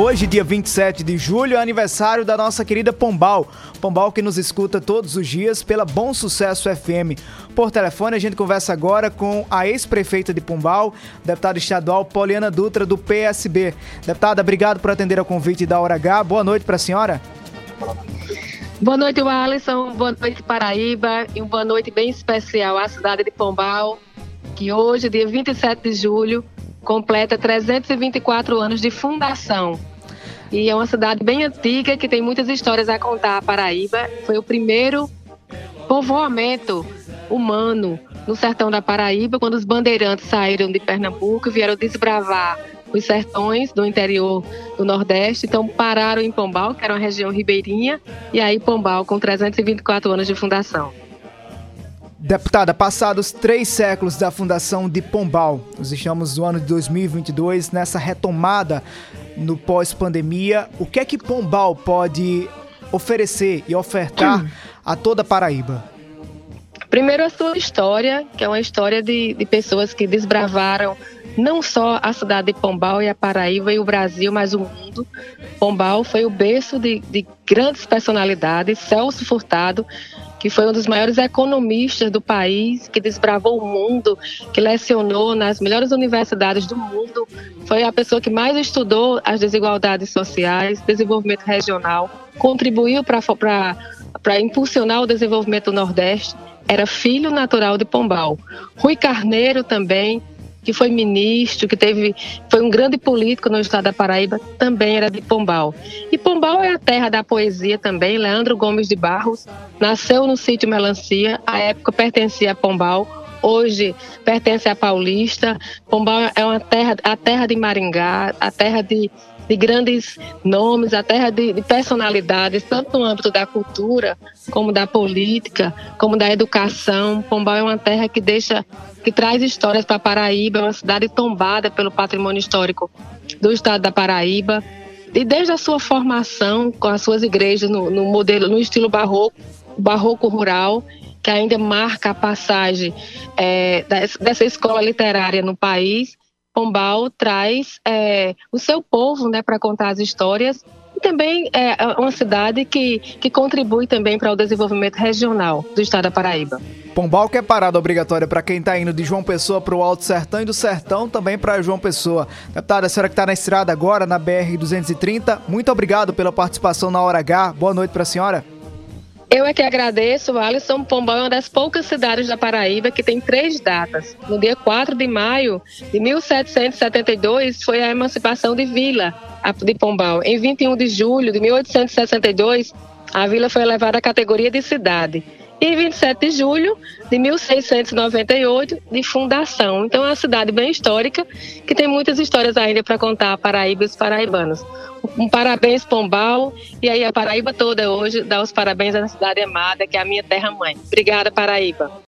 Hoje, dia 27 de julho, é aniversário da nossa querida Pombal. Pombal que nos escuta todos os dias pela Bom Sucesso FM. Por telefone, a gente conversa agora com a ex-prefeita de Pombal, deputada estadual Poliana Dutra, do PSB. Deputada, obrigado por atender ao convite da Hora H. Boa noite para a senhora. Boa noite, Alisson. Boa noite, Paraíba. E uma boa noite bem especial à cidade de Pombal, que hoje, dia 27 de julho, completa 324 anos de fundação. E é uma cidade bem antiga que tem muitas histórias a contar. A Paraíba foi o primeiro povoamento humano no sertão da Paraíba, quando os bandeirantes saíram de Pernambuco e vieram desbravar os sertões do interior do Nordeste. Então pararam em Pombal, que era uma região ribeirinha, e aí Pombal com 324 anos de fundação. Deputada, passados três séculos da fundação de Pombal, nós estamos no ano de 2022, nessa retomada no pós-pandemia, o que é que Pombal pode oferecer e ofertar a toda Paraíba? Primeiro, a sua história, que é uma história de, de pessoas que desbravaram não só a cidade de Pombal e a Paraíba e o Brasil, mas o mundo. Pombal foi o berço de, de grandes personalidades, Celso Furtado, que foi um dos maiores economistas do país, que desbravou o mundo, que lecionou nas melhores universidades do mundo, foi a pessoa que mais estudou as desigualdades sociais, desenvolvimento regional, contribuiu para impulsionar o desenvolvimento do Nordeste, era filho natural de Pombal. Rui Carneiro também, que foi ministro, que teve, foi um grande político no estado da Paraíba, também era de Pombal. E Pombal é a terra da poesia também. Leandro Gomes de Barros nasceu no sítio Melancia, à época pertencia a Pombal, hoje pertence a Paulista. Pombal é uma terra, a terra de Maringá, a terra de de grandes nomes, a terra de, de, personalidades, tanto no âmbito da cultura, como da política, como da educação. Pombal é uma terra que deixa, que traz histórias para Paraíba, é uma cidade tombada pelo patrimônio histórico do estado da Paraíba. E desde a sua formação, com as suas igrejas no, no modelo, no estilo barroco, barroco rural, que ainda marca a passagem é, dessa escola literária no país, Pombal traz é, o seu povo né, para contar as histórias e também é uma cidade que, que contribui também para o desenvolvimento regional do estado da Paraíba. Pombal que é parada obrigatória para quem está indo de João Pessoa para o Alto Sertão e do Sertão também para João Pessoa. Deputada, a senhora que está na estrada agora, na BR-230, muito obrigado pela participação na Hora H. Boa noite para a senhora. Eu é que agradeço. Alisson Pombal é uma das poucas cidades da Paraíba que tem três datas. No dia 4 de maio de 1772 foi a emancipação de Vila de Pombal. Em 21 de julho de 1862, a vila foi elevada à categoria de cidade e 27 de julho de 1698, de fundação. Então é uma cidade bem histórica, que tem muitas histórias ainda para contar Paraíba e os paraibanos. Um parabéns, Pombal, e aí a Paraíba toda hoje dá os parabéns à cidade amada, que é a minha terra-mãe. Obrigada, Paraíba.